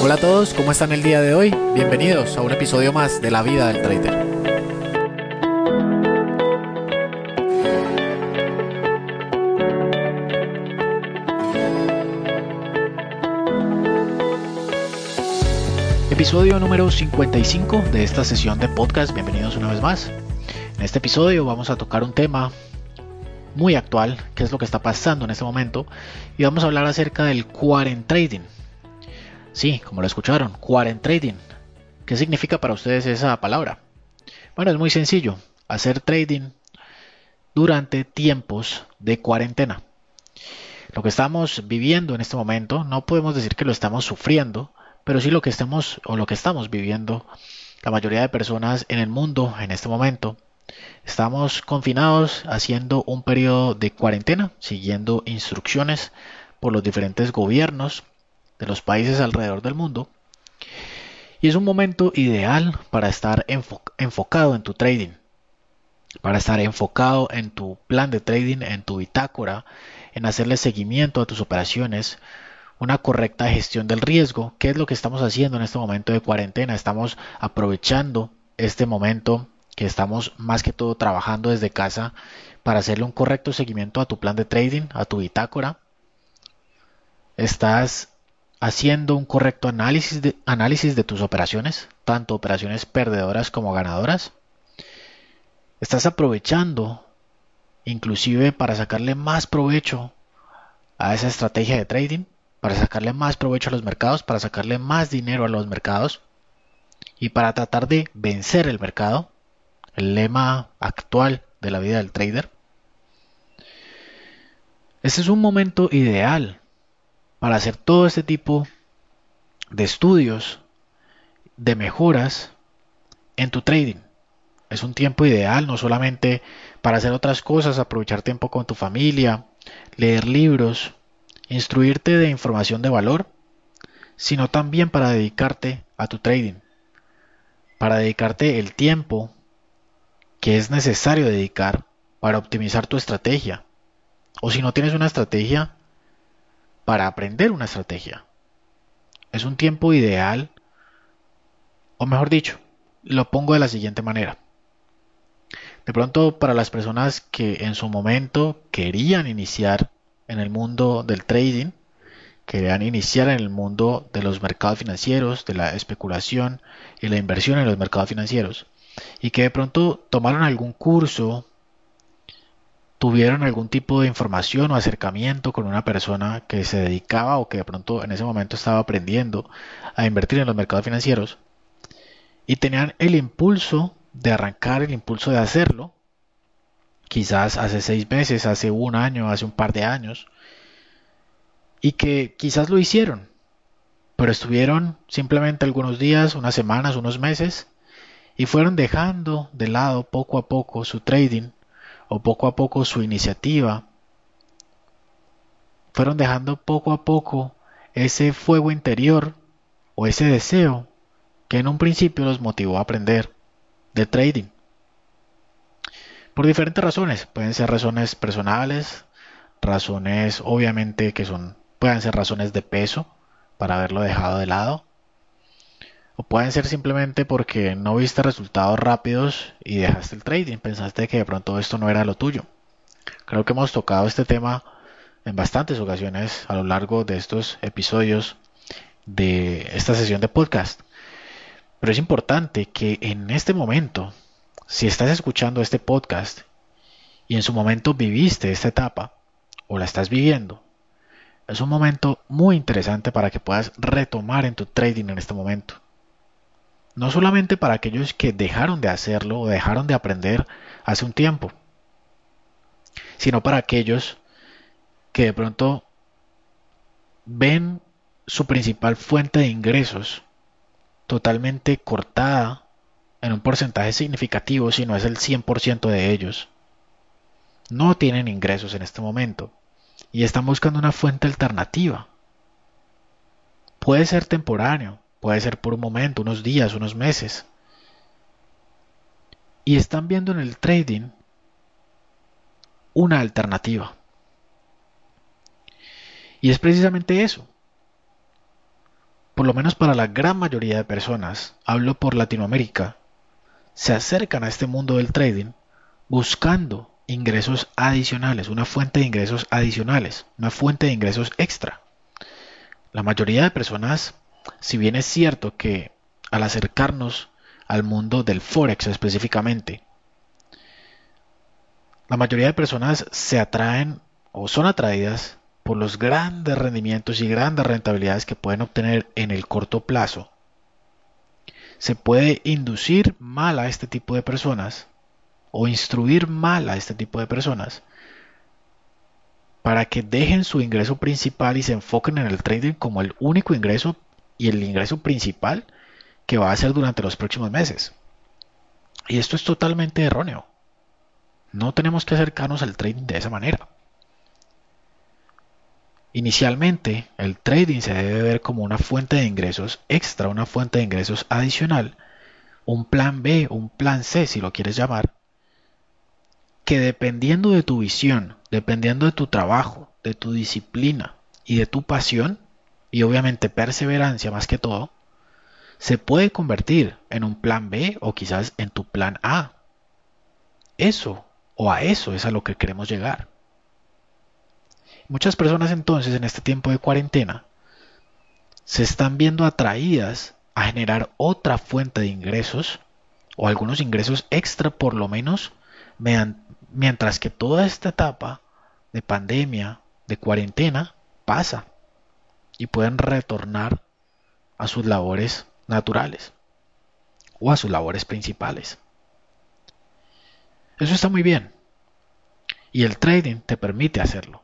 Hola a todos, ¿cómo están el día de hoy? Bienvenidos a un episodio más de La vida del trader. Episodio número 55 de esta sesión de podcast, bienvenidos una vez más. En este episodio vamos a tocar un tema muy actual, que es lo que está pasando en este momento, y vamos a hablar acerca del quarent trading. Sí, como lo escucharon, trading. ¿Qué significa para ustedes esa palabra? Bueno, es muy sencillo, hacer trading durante tiempos de cuarentena. Lo que estamos viviendo en este momento, no podemos decir que lo estamos sufriendo, pero sí lo que estamos o lo que estamos viviendo la mayoría de personas en el mundo en este momento. Estamos confinados haciendo un periodo de cuarentena, siguiendo instrucciones por los diferentes gobiernos de los países alrededor del mundo. Y es un momento ideal para estar enfocado en tu trading, para estar enfocado en tu plan de trading, en tu bitácora, en hacerle seguimiento a tus operaciones, una correcta gestión del riesgo. ¿Qué es lo que estamos haciendo en este momento de cuarentena? Estamos aprovechando este momento que estamos más que todo trabajando desde casa para hacerle un correcto seguimiento a tu plan de trading, a tu bitácora. Estás haciendo un correcto análisis de, tus operaciones, tanto operaciones perdedoras como ganadoras. Estás aprovechando inclusive para sacarle más provecho a esa estrategia de trading para sacarle más provecho a los mercados, para sacarle más dinero a los mercados y para tratar de vencer el mercado, el lema actual de la vida del trader. Este es un momento ideal para hacer todo este tipo de estudios, de mejoras en tu trading. Es un tiempo ideal no solamente para hacer otras cosas, aprovechar tiempo con tu familia, leer libros, instruirte de información de valor, sino también para dedicarte a tu trading, para dedicarte el tiempo que es necesario dedicar para optimizar tu estrategia. O si no tienes una estrategia, para aprender una estrategia. Es un tiempo ideal, o mejor dicho, lo pongo de la siguiente manera. De pronto, para las personas que en su momento querían iniciar en el mundo del trading, querían iniciar en el mundo de los mercados financieros, de la especulación y la inversión en los mercados financieros, y que de pronto tomaron algún curso, tuvieron algún tipo de información o acercamiento con una persona que se dedicaba o que de pronto en ese momento estaba aprendiendo a invertir en los mercados financieros, y tenían el impulso de arrancar, el impulso de hacerlo, quizás hace seis meses, hace un año, hace un par de años, y que quizás lo hicieron, pero estuvieron simplemente algunos días, unas semanas, unos meses, y fueron dejando de lado poco a poco su trading o poco a poco su iniciativa, fueron dejando poco a poco ese fuego interior o ese deseo que en un principio los motivó a aprender de trading por diferentes razones. Pueden ser razones personales, razones obviamente que son, pueden ser razones de peso para haberlo dejado de lado. O pueden ser simplemente porque no viste resultados rápidos y dejaste el trading, pensaste que de pronto esto no era lo tuyo. Creo que hemos tocado este tema en bastantes ocasiones a lo largo de estos episodios de esta sesión de podcast. Pero es importante que en este momento si estás escuchando este podcast y en su momento viviste esta etapa o la estás viviendo, es un momento muy interesante para que puedas retomar en tu trading en este momento. No solamente para aquellos que dejaron de hacerlo o dejaron de aprender hace un tiempo, sino para aquellos que de pronto ven su principal fuente de ingresos totalmente cortada en un porcentaje significativo si no es el 100% de ellos. No tienen ingresos en este momento y están buscando una fuente alternativa. Puede ser temporáneo, puede ser por un momento, unos días, unos meses. Y están viendo en el trading una alternativa. Y es precisamente eso. Por lo menos para la gran mayoría de personas, hablo por Latinoamérica, se acercan a este mundo del trading buscando ingresos adicionales, una fuente de ingresos adicionales, una fuente de ingresos extra. La mayoría de personas, si bien es cierto que al acercarnos al mundo del forex específicamente, la mayoría de personas se atraen o son atraídas por los grandes rendimientos y grandes rentabilidades que pueden obtener en el corto plazo se puede inducir mal a este tipo de personas o instruir mal a este tipo de personas para que dejen su ingreso principal y se enfoquen en el trading como el único ingreso y el ingreso principal que va a hacer durante los próximos meses. Y esto es totalmente erróneo. No tenemos que acercarnos al trading de esa manera. Inicialmente, el trading se debe ver como una fuente de ingresos extra, una fuente de ingresos adicional, un plan B, un plan C, si lo quieres llamar, que dependiendo de tu visión, dependiendo de tu trabajo, de tu disciplina y de tu pasión, y obviamente perseverancia más que todo, se puede convertir en un plan B o quizás en tu plan A. Eso o a eso es a lo que queremos llegar. Muchas personas entonces en este tiempo de cuarentena se están viendo atraídas a generar otra fuente de ingresos o algunos ingresos extra por lo menos mientras que toda esta etapa de pandemia, de cuarentena, pasa y pueden retornar a sus labores naturales o a sus labores principales. Eso está muy bien y el trading te permite hacerlo.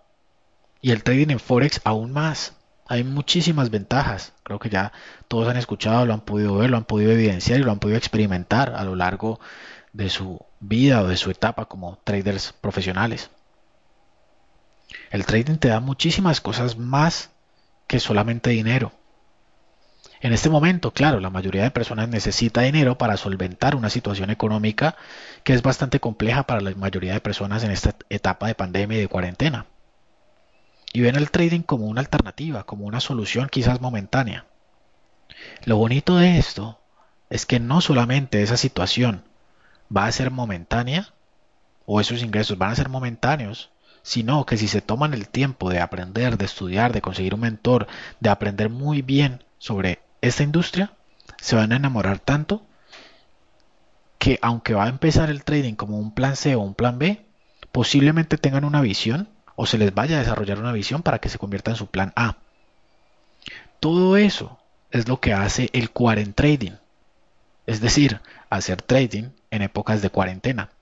Y el trading en Forex aún más. Hay muchísimas ventajas. Creo que ya todos han escuchado, lo han podido ver, lo han podido evidenciar y lo han podido experimentar a lo largo de su vida o de su etapa como traders profesionales. El trading te da muchísimas cosas más solamente dinero. En este momento, claro, la mayoría de personas necesita dinero para solventar una situación económica que es bastante compleja para la mayoría de personas en esta etapa de pandemia y de cuarentena y ven el trading como una alternativa, como una solución quizás momentánea. Lo bonito de esto es que no solamente esa situación va a ser momentánea o esos ingresos van a ser momentáneos, sino que si se toman el tiempo de aprender, de estudiar, de conseguir un mentor, de aprender muy bien sobre esta industria, se van a enamorar tanto que aunque va a empezar el trading como un plan C o un plan B, posiblemente tengan una visión o se les vaya a desarrollar una visión para que se convierta en su plan A. Todo eso es lo que hace el quarent trading, es decir, hacer trading en épocas de cuarentena.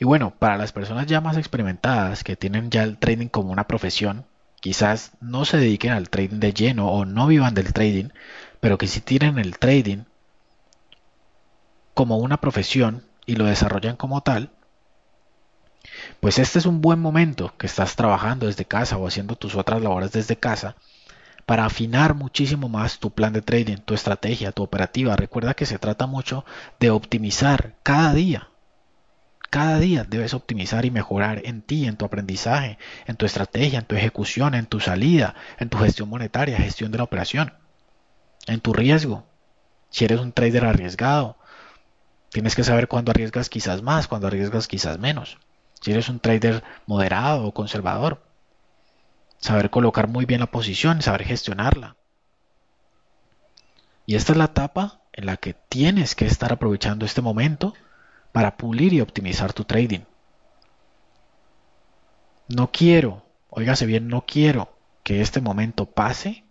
Y bueno, para las personas ya más experimentadas que tienen ya el trading como una profesión, quizás no se dediquen al trading de lleno o no vivan del trading, pero que sí tienen el trading como una profesión y lo desarrollan como tal, pues este es un buen momento que estás trabajando desde casa o haciendo tus otras labores desde casa para afinar muchísimo más tu plan de trading, tu estrategia, tu operativa. Recuerda que se trata mucho de optimizar cada día. Cada día debes optimizar y mejorar en ti, en tu aprendizaje, en tu estrategia, en tu ejecución, en tu salida, en tu gestión monetaria, gestión de la operación, en tu riesgo. Si eres un trader arriesgado, tienes que saber cuándo arriesgas quizás más, cuándo arriesgas quizás menos si eres un trader moderado o conservador. Saber colocar muy bien la posición, saber gestionarla. Y esta es la etapa en la que tienes que estar aprovechando este momento para pulir y optimizar tu trading. No quiero, óigase bien, no quiero que este momento pase,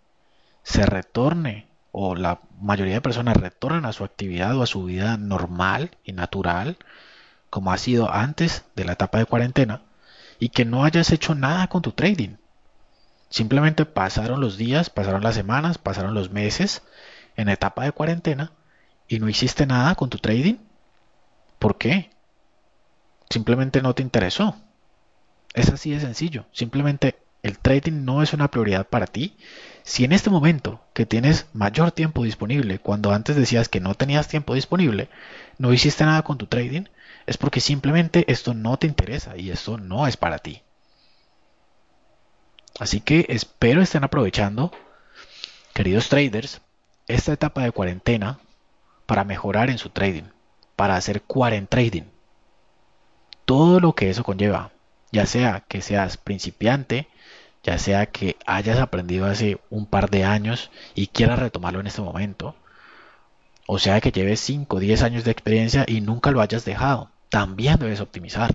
se retorne o la mayoría de personas retornen a su actividad o a su vida normal y natural como ha sido antes de la etapa de cuarentena y que no hayas hecho nada con tu trading. Simplemente pasaron los días, pasaron las semanas, pasaron los meses en etapa de cuarentena y no hiciste nada con tu trading. ¿Por qué? Simplemente no te interesó. Es así de sencillo. Simplemente el trading no es una prioridad para ti. Si en este momento que tienes mayor tiempo disponible, cuando antes decías que no tenías tiempo disponible, no hiciste nada con tu trading, es porque simplemente esto no te interesa y esto no es para ti. Así que espero estén aprovechando, queridos traders, esta etapa de cuarentena para mejorar en su trading, para hacer quarent trading. Todo lo que eso conlleva, ya sea que seas principiante, ya sea que hayas aprendido hace un par de años y quieras retomarlo en este momento, o sea que lleves 5 o 10 años de experiencia y nunca lo hayas dejado, también debes optimizar.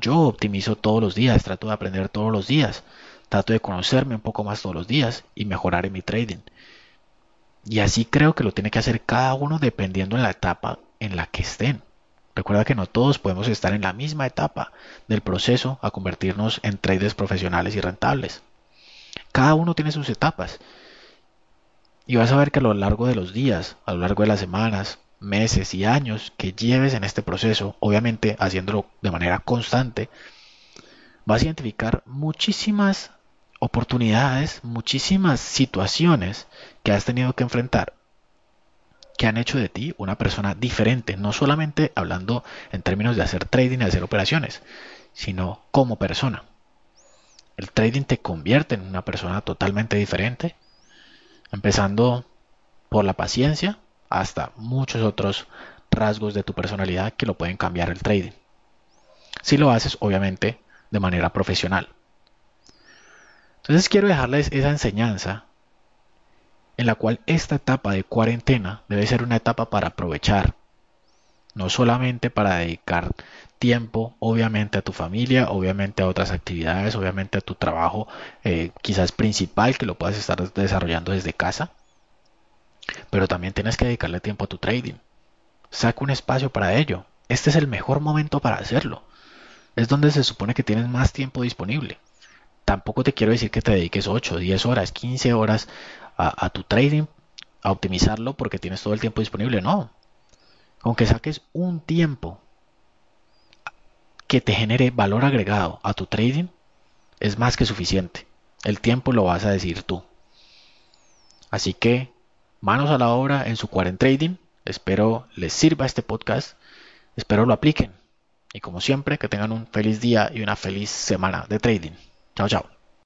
Yo optimizo todos los días, trato de aprender todos los días, Trato de conocerme un poco más todos los días y mejorar en mi trading. Y así creo que lo tiene que hacer cada uno dependiendo de la etapa en la que estén. Recuerda que no todos podemos estar en la misma etapa del proceso a convertirnos en traders profesionales y rentables. Cada uno tiene sus etapas. Y vas a ver que a lo largo de los días, a lo largo de las semanas, meses y años que lleves en este proceso, obviamente haciéndolo de manera constante, vas a identificar muchísimas oportunidades, muchísimas situaciones que has tenido que enfrentar que han hecho de ti una persona diferente, no solamente hablando en términos de hacer trading y hacer operaciones, sino como persona. El trading te convierte en una persona totalmente diferente, empezando por la paciencia hasta muchos otros rasgos de tu personalidad que lo pueden cambiar el trading. Si lo haces, obviamente, de manera profesional. Entonces quiero dejarles esa enseñanza en la cual esta etapa de cuarentena debe ser una etapa para aprovechar, no solamente para dedicar tiempo, obviamente a tu familia, obviamente a otras actividades, obviamente a tu trabajo eh, quizás principal que lo puedas estar desarrollando desde casa, pero también tienes que dedicarle tiempo a tu trading. Saca un espacio para ello. Este es el mejor momento para hacerlo. Es donde se supone que tienes más tiempo disponible tampoco te quiero decir que te dediques 8, 10 horas, 15 horas a, tu trading, a optimizarlo porque tienes todo el tiempo disponible. No. Aunque saques un tiempo que te genere valor agregado a tu trading, es más que suficiente. El tiempo lo vas a decir tú. Así que, manos a la obra en su quarent trading. Espero les sirva este podcast. Espero lo apliquen. Y como siempre, que tengan un feliz día y una feliz semana de trading. 找找。